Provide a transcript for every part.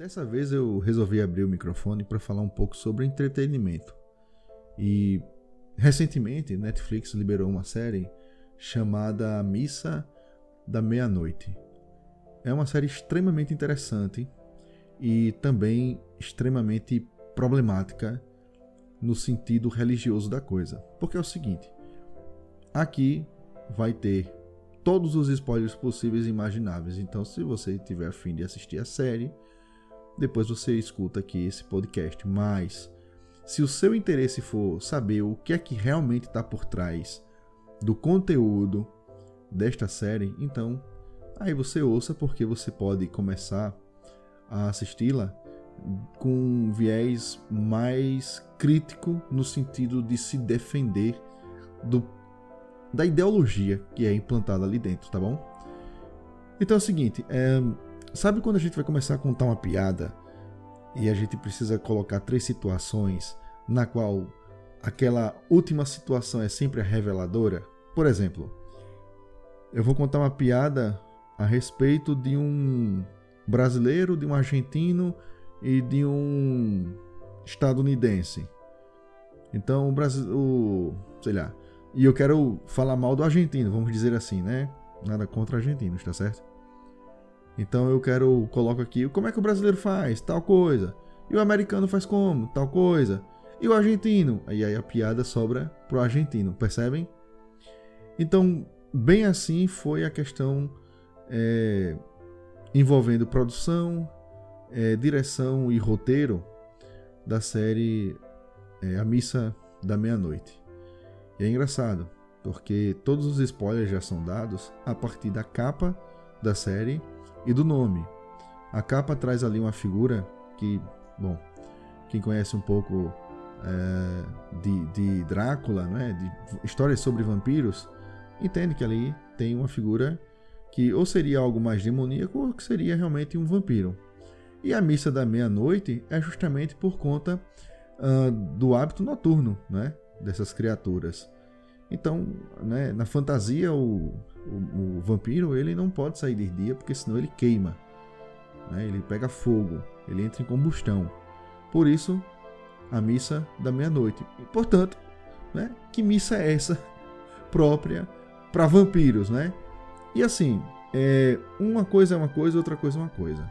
Dessa vez eu resolvi abrir o microfone para falar um pouco sobre entretenimento. E recentemente Netflix liberou uma série chamada Missa da Meia-Noite. É uma série extremamente interessante e também extremamente problemática no sentido religioso da coisa. Porque é o seguinte: aqui vai ter todos os spoilers possíveis e imagináveis. Então, se você tiver afim de assistir a série, depois você escuta aqui esse podcast. Mas, se o seu interesse for saber o que é que realmente está por trás do conteúdo desta série, então aí você ouça, porque você pode começar a assisti-la com um viés mais crítico no sentido de se defender do, da ideologia que é implantada ali dentro, tá bom? Então é o seguinte, é, Sabe quando a gente vai começar a contar uma piada e a gente precisa colocar três situações na qual aquela última situação é sempre a reveladora? Por exemplo, eu vou contar uma piada a respeito de um brasileiro, de um argentino e de um estadunidense. Então, o Brasil, o, sei lá, e eu quero falar mal do argentino, vamos dizer assim, né? Nada contra argentinos, tá certo? Então eu quero, coloco aqui, como é que o brasileiro faz? Tal coisa. E o americano faz como? Tal coisa. E o argentino? Aí a piada sobra pro argentino, percebem? Então, bem assim foi a questão é, envolvendo produção, é, direção e roteiro da série é, A Missa da Meia-Noite. E é engraçado, porque todos os spoilers já são dados a partir da capa da série e do nome. A capa traz ali uma figura que, bom, quem conhece um pouco é, de, de Drácula, né, de histórias sobre vampiros, entende que ali tem uma figura que ou seria algo mais demoníaco ou que seria realmente um vampiro. E a missa da meia-noite é justamente por conta uh, do hábito noturno né, dessas criaturas. Então, né, na fantasia, o, o, o, vampiro ele não pode sair de dia porque senão ele queima. Né? Ele pega fogo, ele entra em combustão. Por isso, a missa da meia-noite. Portanto, né, que missa é essa própria para vampiros, né? E assim, é, uma coisa é uma coisa, outra coisa é uma coisa.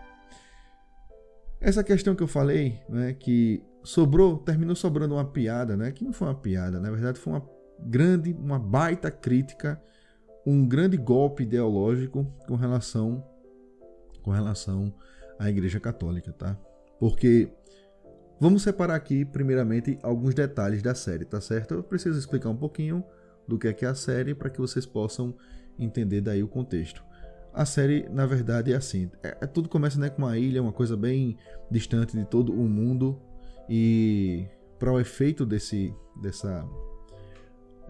Essa questão que eu falei, né, que sobrou, terminou sobrando uma piada, né, que não foi uma piada, na verdade foi uma grande, uma baita crítica, um grande golpe ideológico com relação com relação à Igreja Católica, tá? Porque vamos separar aqui primeiramente alguns detalhes da série, tá certo? Eu preciso explicar um pouquinho do que é que é a série para que vocês possam entender daí o contexto. A série, na verdade, é assim: é, é, tudo começa né, com uma ilha, uma coisa bem distante de todo o mundo, e para o efeito desse, dessa,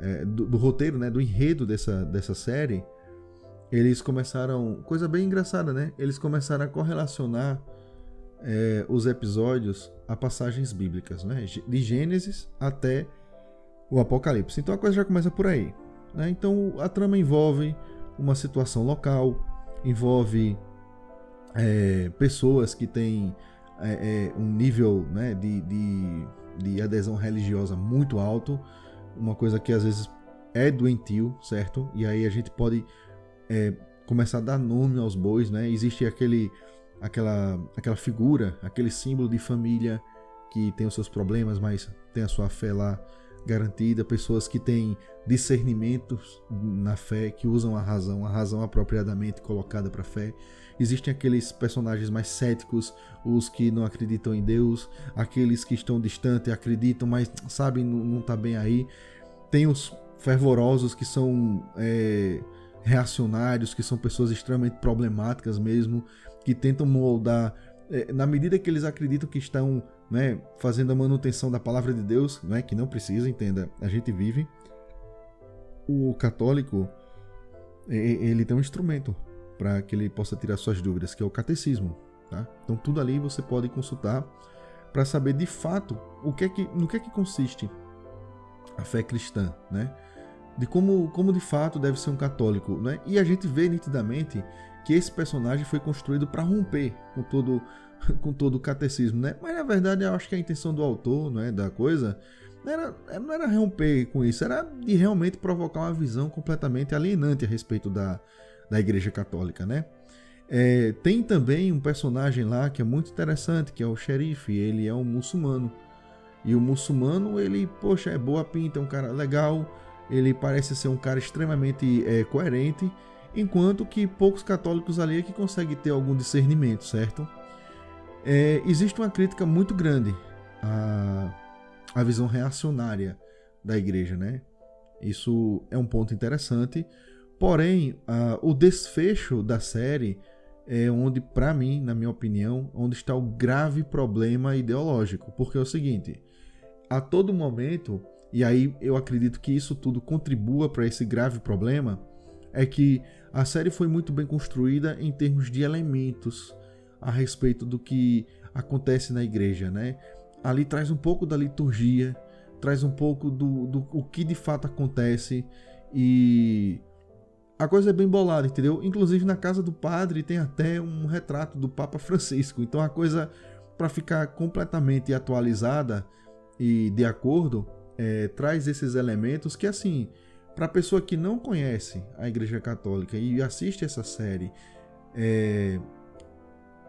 é, do, do, roteiro, né, do enredo dessa, dessa série, eles começaram. Coisa bem engraçada, né? Eles começaram a correlacionar é, os episódios a passagens bíblicas, né? De Gênesis até o Apocalipse. Então a coisa já começa por aí. Né? Então a trama envolve uma situação local, envolve é, pessoas que têm é, é, um nível né, de, de, de adesão religiosa muito alto, uma coisa que às vezes é doentio, certo? E aí a gente pode é, começar a dar nome aos bois, né? Existe aquele, aquela, aquela figura, aquele símbolo de família que tem os seus problemas, mas tem a sua fé lá garantida, pessoas que têm discernimentos na fé, que usam a razão, a razão apropriadamente colocada para a fé. Existem aqueles personagens mais céticos, os que não acreditam em Deus, aqueles que estão distantes, acreditam, mas sabem não está bem aí. Tem os fervorosos que são é, reacionários, que são pessoas extremamente problemáticas mesmo, que tentam moldar na medida que eles acreditam que estão né, fazendo a manutenção da palavra de Deus, né, que não precisa, entenda, a gente vive. O católico, ele tem um instrumento para que ele possa tirar suas dúvidas, que é o catecismo. Tá? Então tudo ali você pode consultar para saber de fato o que é que, no que é que consiste a fé cristã, né? De como, como de fato deve ser um católico, né? E a gente vê nitidamente que esse personagem foi construído para romper com todo com todo o catecismo, né? Mas na verdade eu acho que a intenção do autor, não é, da coisa, não era, não era romper com isso, era de realmente provocar uma visão completamente alienante a respeito da, da Igreja Católica, né? É, tem também um personagem lá que é muito interessante, que é o xerife. Ele é um muçulmano. E o muçulmano, ele, poxa, é boa pinta, é um cara legal. Ele parece ser um cara extremamente é, coerente. Enquanto que poucos católicos ali é que conseguem ter algum discernimento, certo? É, existe uma crítica muito grande à, à visão reacionária da igreja, né? Isso é um ponto interessante. Porém, o desfecho da série é onde, para mim, na minha opinião, onde está o grave problema ideológico. Porque é o seguinte, a todo momento, e aí eu acredito que isso tudo contribua para esse grave problema, é que a série foi muito bem construída em termos de elementos a respeito do que acontece na igreja, né? Ali traz um pouco da liturgia, traz um pouco do, do o que de fato acontece e a coisa é bem bolada, entendeu? Inclusive na casa do padre tem até um retrato do Papa Francisco. Então a coisa, para ficar completamente atualizada e de acordo, é, traz esses elementos que, assim, para a pessoa que não conhece a Igreja Católica e assiste essa série, é,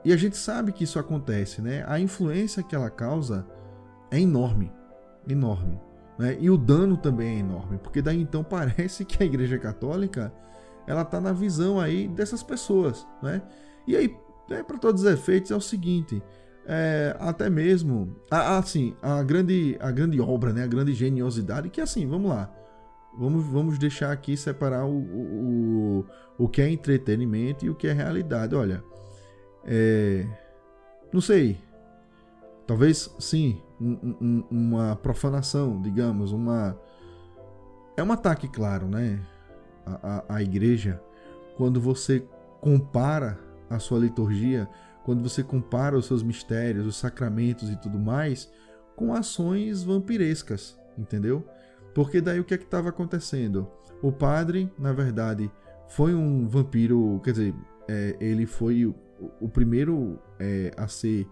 e a gente sabe que isso acontece, né? A influência que ela causa é enorme, enorme. Né? E o dano também é enorme, porque daí então parece que a Igreja Católica ela tá na visão aí dessas pessoas, né? E aí, né, para todos os efeitos, é o seguinte, é, até mesmo, assim, a grande, a grande obra, né, a grande geniosidade, que assim, vamos lá, vamos, vamos deixar aqui separar o, o, o que é entretenimento e o que é realidade. Olha, é, não sei, talvez sim, um, um, uma profanação, digamos, uma é um ataque claro, né? a, a, igreja, quando você compara a sua liturgia, quando você compara os seus mistérios, os sacramentos e tudo mais, com ações vampirescas, entendeu? Porque daí o que é que estava acontecendo? O padre, na verdade, foi um vampiro, quer dizer, é, ele foi o, o primeiro é, a ser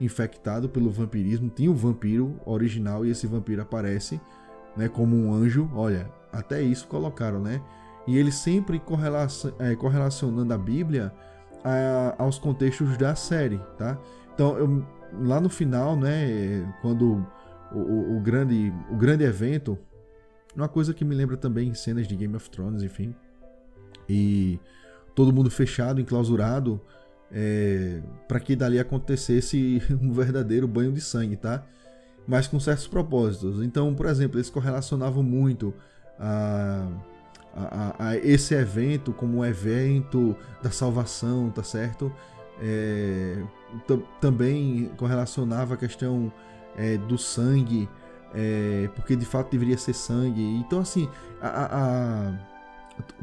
infectado pelo vampirismo. Tinha o vampiro original e esse vampiro aparece, né, como um anjo. Olha, até isso colocaram, né? e ele sempre é, correlacionando a Bíblia a, aos contextos da série, tá? Então, eu, lá no final, né, quando o, o, o, grande, o grande evento, uma coisa que me lembra também cenas de Game of Thrones, enfim, e todo mundo fechado, enclausurado, é, para que dali acontecesse um verdadeiro banho de sangue, tá? Mas com certos propósitos. Então, por exemplo, eles correlacionavam muito a a, a, esse evento como um evento da salvação, tá certo? É, também correlacionava a questão é, do sangue, é, porque de fato deveria ser sangue. Então, assim, a,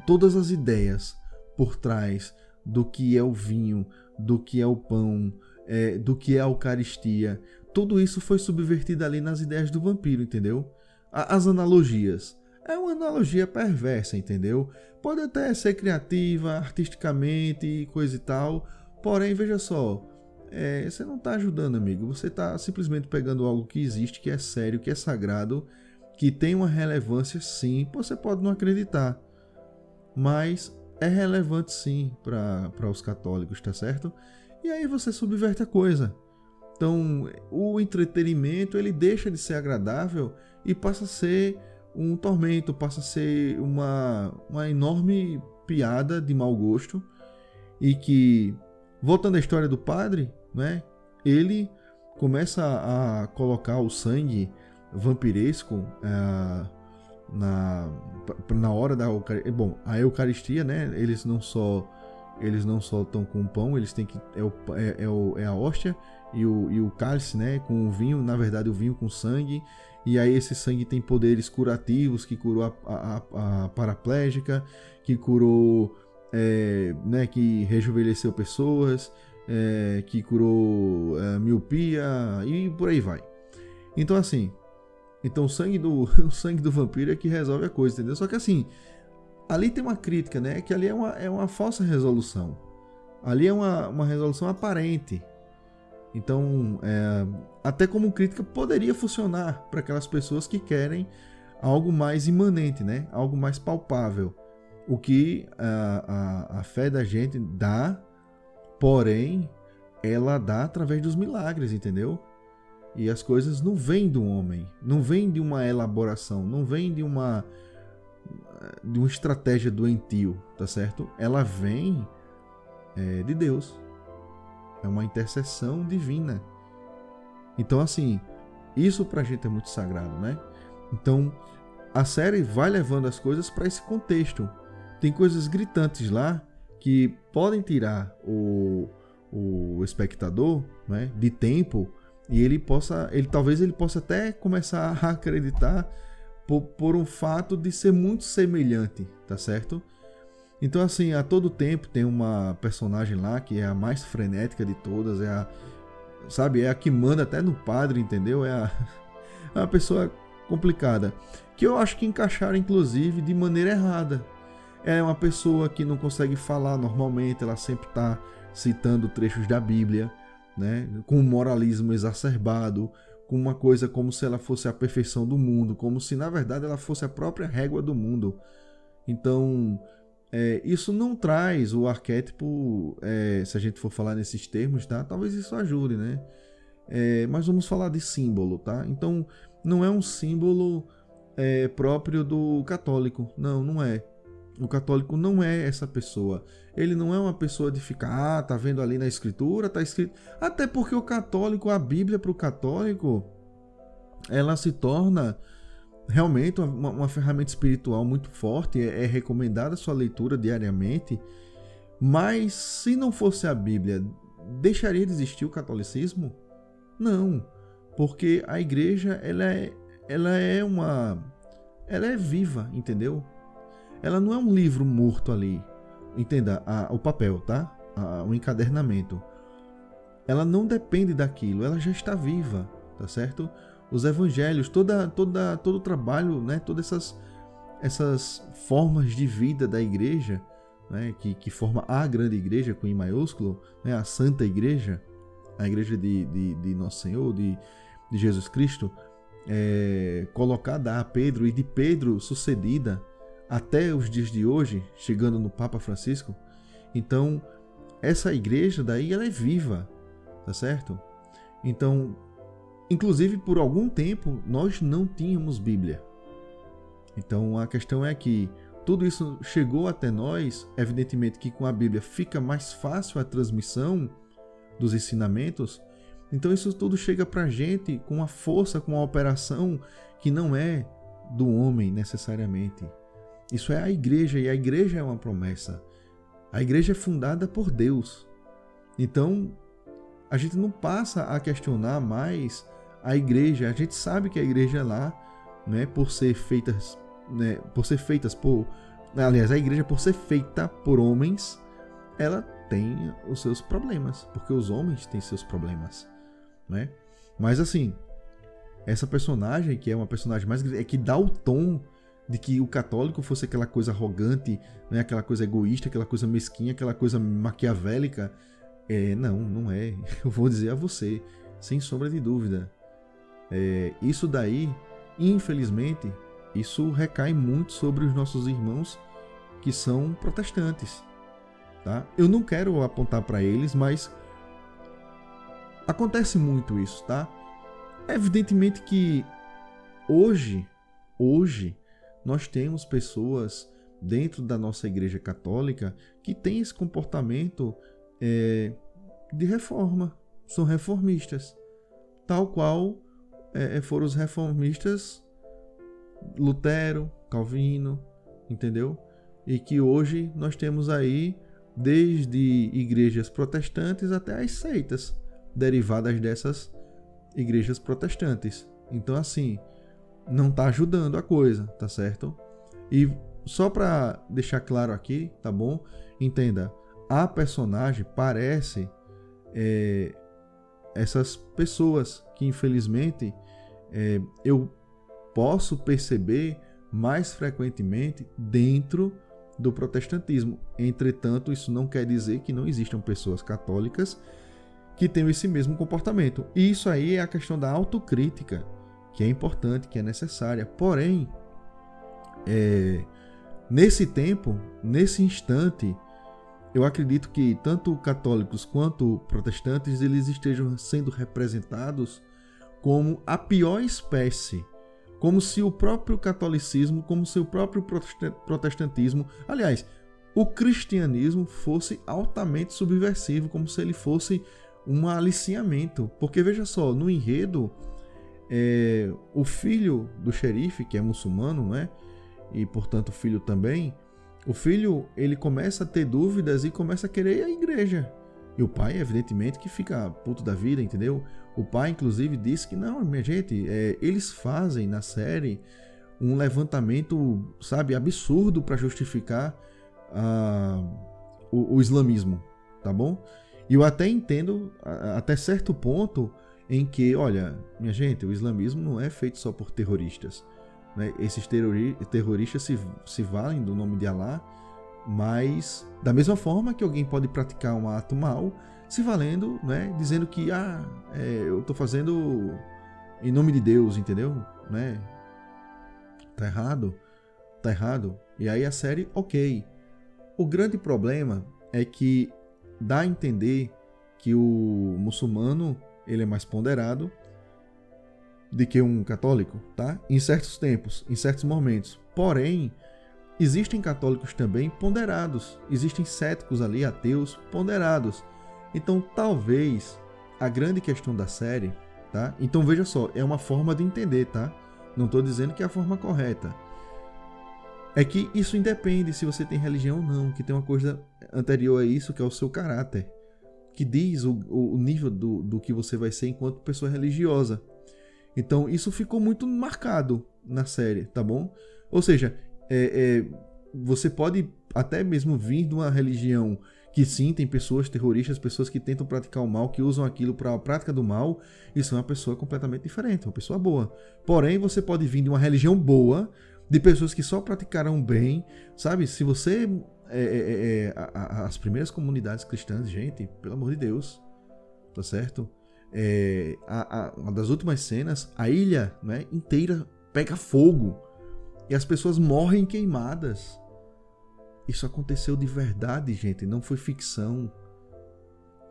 todas as ideias por trás do que é o vinho, do que é o pão, é, do que é a Eucaristia, tudo isso foi subvertido ali nas ideias do vampiro, entendeu? As analogias é uma analogia perversa, entendeu? Pode até ser criativa, artisticamente, coisa e tal, porém, veja só, é, você não está ajudando, amigo. Você está simplesmente pegando algo que existe, que é sério, que é sagrado, que tem uma relevância, sim. Você pode não acreditar, mas é relevante, sim, para os católicos, tá certo? E aí você subverte a coisa. Então, o entretenimento ele deixa de ser agradável e passa a ser um tormento, passa a ser uma, uma enorme piada de mau gosto e que, voltando à história do padre, né, ele começa a colocar o sangue vampiresco é, na, na hora da Eucaristia. Bom, a Eucaristia, né, eles não só eles não só estão com o pão, eles têm que é, o, é, é, o, é a hóstia e o, e o cálice, né, com o vinho, na verdade o vinho com sangue. E aí esse sangue tem poderes curativos, que curou a, a, a paraplégica, que curou, é, né, que rejuvenesceu pessoas, é, que curou é, miopia e por aí vai. Então assim, então o sangue do o sangue do vampiro é que resolve a coisa, entendeu? Só que assim, ali tem uma crítica, né? Que ali é uma, é uma falsa resolução. Ali é uma, uma resolução aparente. Então, é, até como crítica poderia funcionar para aquelas pessoas que querem algo mais imanente, né? Algo mais palpável. O que a, a, a fé da gente dá, porém, ela dá através dos milagres, entendeu? E as coisas não vêm do homem, não vêm de uma elaboração, não vêm de uma de uma estratégia doentio, tá certo? Ela vem é, de Deus. É uma intercessão divina. Então, assim, isso pra gente é muito sagrado, né? Então, a série vai levando as coisas para esse contexto. Tem coisas gritantes lá que podem tirar o, o espectador né, de tempo e ele possa, ele talvez ele possa até começar a acreditar por, por um fato de ser muito semelhante, tá certo? Então assim, a todo tempo tem uma personagem lá que é a mais frenética de todas, é a sabe, é a que manda até no padre, entendeu? É a, é uma pessoa complicada, que eu acho que encaixaram inclusive de maneira errada. É uma pessoa que não consegue falar normalmente, ela sempre está citando trechos da Bíblia, né, com um moralismo exacerbado, com uma coisa como se ela fosse a perfeição do mundo, como se na verdade ela fosse a própria régua do mundo. Então, é, isso não traz o arquétipo, é, se a gente for falar nesses termos, tá? Talvez isso ajude, né? É, mas vamos falar de símbolo, tá? Então, não é um símbolo é, próprio do católico. Não, não é. O católico não é essa pessoa. Ele não é uma pessoa de ficar, ah, tá vendo ali na escritura, tá escrito. Até porque o católico, a Bíblia para o católico, ela se torna realmente uma, uma, ferramenta espiritual muito forte. É, é recomendada a sua leitura diariamente. Mas se não fosse a Bíblia, deixaria de existir o catolicismo? Não, porque a igreja ela é, ela é uma, ela é viva, entendeu? Ela não é um livro morto ali. Entenda, a, o papel, tá? A, o encadernamento. Ela não depende daquilo, ela já está viva, tá certo? Os evangelhos, toda, toda, todo o trabalho, né? Todas essas, essas formas de vida da igreja, né? que, que forma a grande igreja com I maiúsculo, né? a Santa Igreja, a igreja de, de, de Nosso Senhor, de, de Jesus Cristo, é, colocada a Pedro e de Pedro sucedida até os dias de hoje, chegando no Papa Francisco. Então, essa igreja daí ela é viva, tá certo? Então, inclusive por algum tempo nós não tínhamos Bíblia. Então, a questão é que tudo isso chegou até nós, evidentemente que com a Bíblia fica mais fácil a transmissão dos ensinamentos. Então isso tudo chega para a gente com uma força, com uma operação que não é do homem necessariamente, isso é a igreja e a igreja é uma promessa. A igreja é fundada por Deus. Então, a gente não passa a questionar mais a igreja. A gente sabe que a igreja é lá, né, por ser feitas, né, por ser feitas por, aliás, a igreja por ser feita por homens, ela tem os seus problemas, porque os homens têm seus problemas, né? Mas assim, essa personagem que é uma personagem mais é que dá o tom de que o católico fosse aquela coisa arrogante, né, aquela coisa egoísta, aquela coisa mesquinha, aquela coisa maquiavélica. É, não, não é. Eu vou dizer a você, sem sombra de dúvida. É, isso daí, infelizmente, isso recai muito sobre os nossos irmãos que são protestantes. Tá? Eu não quero apontar para eles, mas acontece muito isso, tá? Evidentemente que hoje, hoje, nós temos pessoas dentro da nossa igreja católica que têm esse comportamento é, de reforma, são reformistas, tal qual é, é, foram os reformistas Lutero, Calvino, entendeu? E que hoje nós temos aí desde igrejas protestantes até as seitas derivadas dessas igrejas protestantes. Então, assim, não está ajudando a coisa, tá certo? E só para deixar claro aqui, tá bom? Entenda, a personagem parece é, essas pessoas que infelizmente é, eu posso perceber mais frequentemente dentro do protestantismo. Entretanto, isso não quer dizer que não existam pessoas católicas que tenham esse mesmo comportamento. E isso aí é a questão da autocrítica, que é importante, que é necessária. Porém, é, nesse tempo, nesse instante, eu acredito que tanto católicos quanto protestantes eles estejam sendo representados como a pior espécie, como se o próprio catolicismo, como se o próprio protestantismo, aliás, o cristianismo fosse altamente subversivo, como se ele fosse um aliciamento. Porque veja só, no enredo, é, o filho do xerife, que é muçulmano, não é? E portanto filho também, o filho ele começa a ter dúvidas e começa a querer à igreja. E o pai, evidentemente, que fica puto da vida, entendeu? O pai, inclusive, disse que não, minha gente, é, eles fazem na série um levantamento, sabe, absurdo para justificar uh, o, o, islamismo, tá bom? E eu até entendo, até certo ponto, em que, olha, minha gente, o islamismo não é feito só por terroristas. Né? Esses terrori terroristas se, se valem do nome de Allah, mas da mesma forma que alguém pode praticar um ato mal, se valendo, né? dizendo que ah, é, eu estou fazendo em nome de Deus, entendeu? Né? Tá errado, tá errado. E aí a série, ok. O grande problema é que dá a entender que o muçulmano ele é mais ponderado do que um católico, tá? Em certos tempos, em certos momentos. Porém, existem católicos também ponderados, existem céticos ali, ateus ponderados. Então, talvez a grande questão da série, tá? Então veja só, é uma forma de entender, tá? Não estou dizendo que é a forma correta. É que isso independe se você tem religião ou não, que tem uma coisa anterior a isso, que é o seu caráter, que diz o, o nível do, do que você vai ser enquanto pessoa religiosa. Então isso ficou muito marcado na série, tá bom? Ou seja, é, é, você pode até mesmo vir de uma religião que sim, tem pessoas terroristas, pessoas que tentam praticar o mal, que usam aquilo para a prática do mal, isso é uma pessoa completamente diferente, uma pessoa boa. Porém, você pode vir de uma religião boa, de pessoas que só praticaram bem, sabe? Se você. É, é, é, é as primeiras comunidades cristãs, gente, pelo amor de Deus, tá certo? É, a, uma das últimas cenas, a ilha né, inteira pega fogo e as pessoas morrem queimadas. Isso aconteceu de verdade, gente, não foi ficção.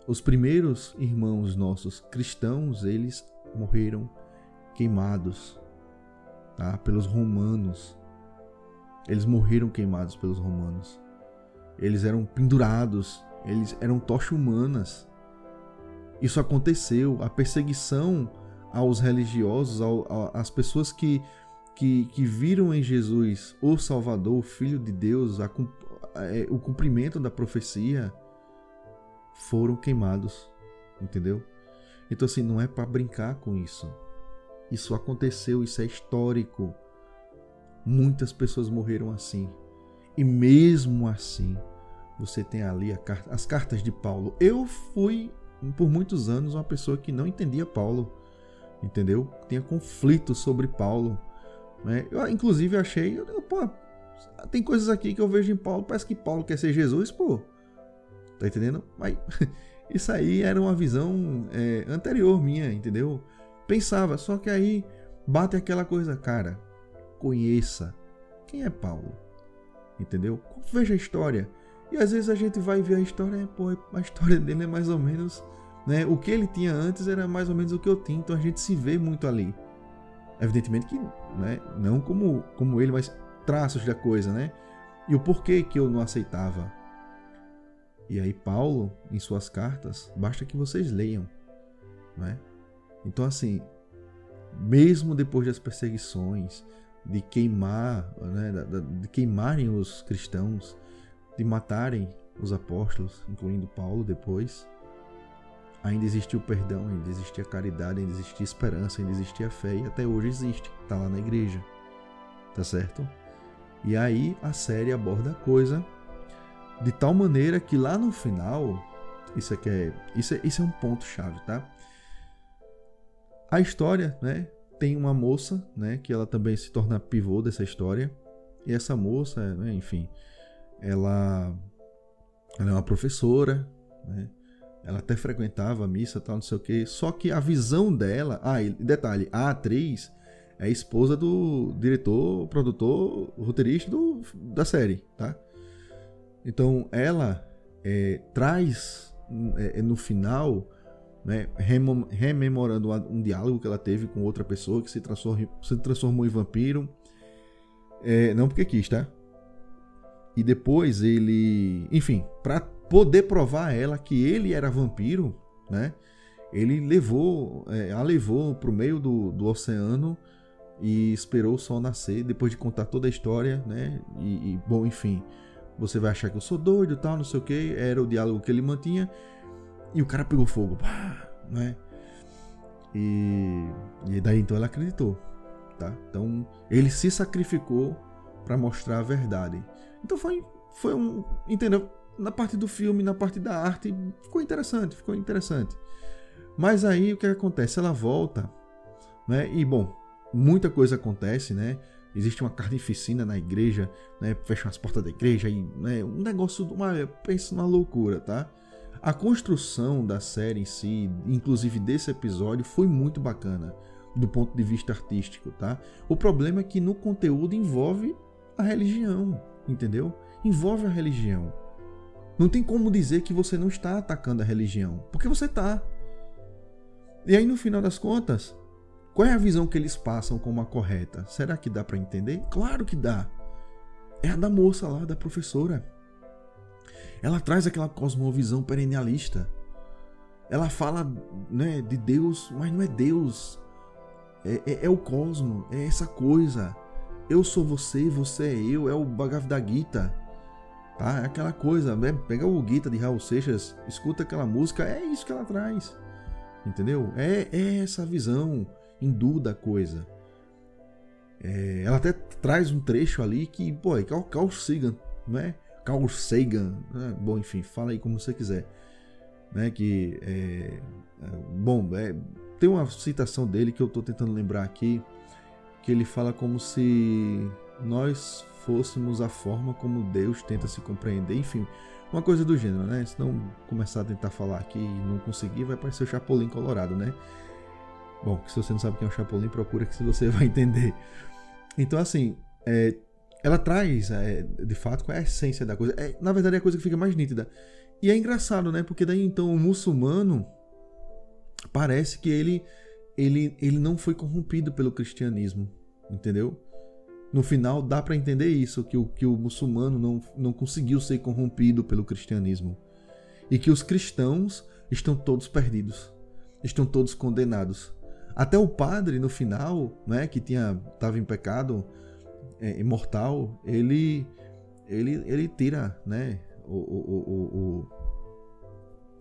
Os primeiros irmãos nossos cristãos, eles morreram queimados tá? pelos romanos. Eles morreram queimados pelos romanos. Eles eram pendurados, eles eram tochas humanas. Isso aconteceu, a perseguição aos religiosos, ao, às pessoas que, que, que, viram em Jesus o Salvador, o Filho de Deus, a, a, é, o cumprimento da profecia, foram queimados, entendeu? Então, assim, não é para brincar com isso. Isso aconteceu, isso é histórico. Muitas pessoas morreram assim. E mesmo assim, você tem ali carta, as cartas de Paulo. Eu fui por muitos anos uma pessoa que não entendia Paulo, entendeu? Tinha conflitos sobre Paulo. Né? Eu, inclusive, achei, eu, pô, tem coisas aqui que eu vejo em Paulo, parece que Paulo quer ser Jesus, pô. Tá entendendo? Mas isso aí era uma visão é, anterior minha, entendeu? Pensava, só que aí bate aquela coisa, cara, conheça quem é Paulo, entendeu? Veja a história. E às vezes a gente vai ver a história, pô, a história dele é mais ou menos, né? O que ele tinha antes era mais ou menos o que eu tinha, então a gente se vê muito ali. Evidentemente que, né, não como como ele, mas traços da coisa, né? E o porquê que eu não aceitava. E aí Paulo, em suas cartas, basta que vocês leiam, né? Então assim, mesmo depois das perseguições, de queimar, né, de queimarem os cristãos, de matarem os apóstolos, incluindo Paulo depois, ainda existia o perdão, ainda existia a caridade, ainda existia a esperança, ainda existia a fé e até hoje existe, está lá na igreja, tá certo? E aí a série aborda a coisa de tal maneira que lá no final, isso aqui é, isso é, isso é um ponto chave, tá? A história, né, tem uma moça, né, que ela também se torna pivô dessa história. E essa moça, né, enfim, ela, ela é uma professora, né? Ela até frequentava a missa, tal, não sei o quê. Só que a visão dela. Ah, e detalhe: a atriz é esposa do diretor, produtor, roteirista do, da série, tá? Então ela é, traz é, no final, né, rememorando um diálogo que ela teve com outra pessoa que se transformou, se transformou em vampiro. É, não porque quis, tá? E depois ele, enfim, para poder provar a ela que ele era vampiro, né? Ele levou, é, a levou pro meio do, do oceano e esperou o sol nascer. Depois de contar toda a história, né? E, e bom, enfim, você vai achar que eu sou doido, tal, não sei o que. Era o diálogo que ele mantinha e o cara pegou fogo, pá, né? E, e daí então ela acreditou, tá? Então ele se sacrificou para mostrar a verdade. Então foi, foi um, entendeu? Na parte do filme, na parte da arte, ficou interessante, ficou interessante. Mas aí o que acontece? Ela volta, né? E bom, muita coisa acontece, né? Existe uma carnificina na igreja, né? Fecham as portas da igreja e né? um negócio, uma, pensa numa loucura, tá? A construção da série em si, inclusive desse episódio, foi muito bacana do ponto de vista artístico, tá? O problema é que no conteúdo envolve a religião, entendeu? Envolve a religião. Não tem como dizer que você não está atacando a religião, porque você está. E aí no final das contas, qual é a visão que eles passam como a correta? Será que dá para entender? Claro que dá. É a da moça lá, da professora. Ela traz aquela cosmovisão perennialista. Ela fala né, de Deus, mas não é Deus. É, é, é o cosmo, é essa coisa. Eu sou você, você é eu, é o Bhagavad Gita. Tá? É aquela coisa, né? pega o Gita de Raul Seixas, escuta aquela música, é isso que ela traz. Entendeu? É, é essa visão hindu da coisa. É, ela até traz um trecho ali que, pô, é Carl Sagan, né? Carl Sagan, né? bom, enfim, fala aí como você quiser. Né? Que, é, é, bom, é, tem uma citação dele que eu estou tentando lembrar aqui, que ele fala como se nós fôssemos a forma como Deus tenta se compreender, enfim, uma coisa do gênero, né? Se não começar a tentar falar aqui e não conseguir, vai parecer o Chapolin Colorado, né? Bom, se você não sabe quem é o Chapolin, procura que você vai entender. Então, assim, é, ela traz, é, de fato, qual é a essência da coisa. É, na verdade, é a coisa que fica mais nítida. E é engraçado, né? Porque daí, então, o muçulmano parece que ele, ele, ele não foi corrompido pelo cristianismo, entendeu? No final, dá para entender isso, que o, que o muçulmano não, não conseguiu ser corrompido pelo cristianismo. E que os cristãos estão todos perdidos, estão todos condenados. Até o padre, no final, né, que tinha em pecado é, imortal, ele, ele, ele tira né, o, o, o,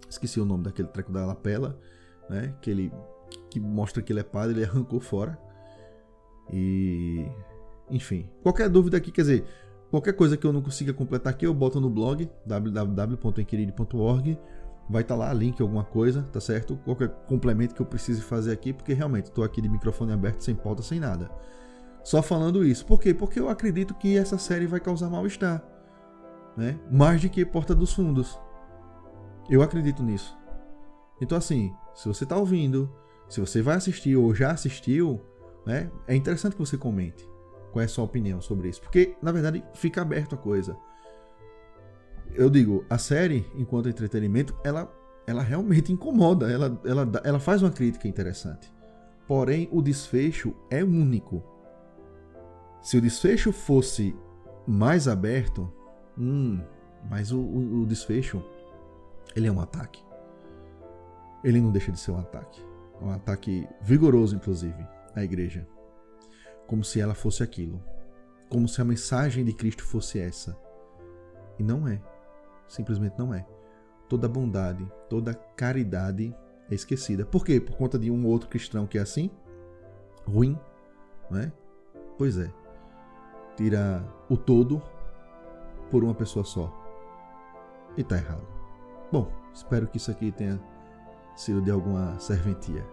Esqueci o nome daquele treco da lapela, né, que ele que mostra que ele é padre, ele arrancou fora. E. Enfim, qualquer dúvida aqui, quer dizer, qualquer coisa que eu não consiga completar aqui, eu boto no blog www.enquirido.org vai estar tá lá link alguma coisa, tá certo? Qualquer complemento que eu precise fazer aqui, porque realmente estou aqui de microfone aberto, sem pauta, sem nada. Só falando isso. Por quê? Porque eu acredito que essa série vai causar mal-estar. Né? Mais do que Porta dos Fundos. Eu acredito nisso. Então, assim, se você está ouvindo, se você vai assistir ou já assistiu, né, é interessante que você comente qual é a sua opinião sobre isso. Porque, na verdade, fica aberto a coisa eu digo, a série, enquanto entretenimento, ela, ela realmente incomoda, ela, ela, ela faz uma crítica interessante. Porém, o desfecho é único. Se o desfecho fosse mais aberto, hum, mas o, o, o desfecho, ele é um ataque. Ele não deixa de ser um ataque. Um ataque vigoroso, inclusive, à igreja. Como se ela fosse aquilo. Como se a mensagem de Cristo fosse essa. E não é. Simplesmente não é. Toda bondade, toda caridade é esquecida. Por quê? Por conta de um outro cristão que é assim? Ruim, não é? Pois é. Tira o todo por uma pessoa só. E tá errado. Bom, espero que isso aqui tenha sido de alguma serventia.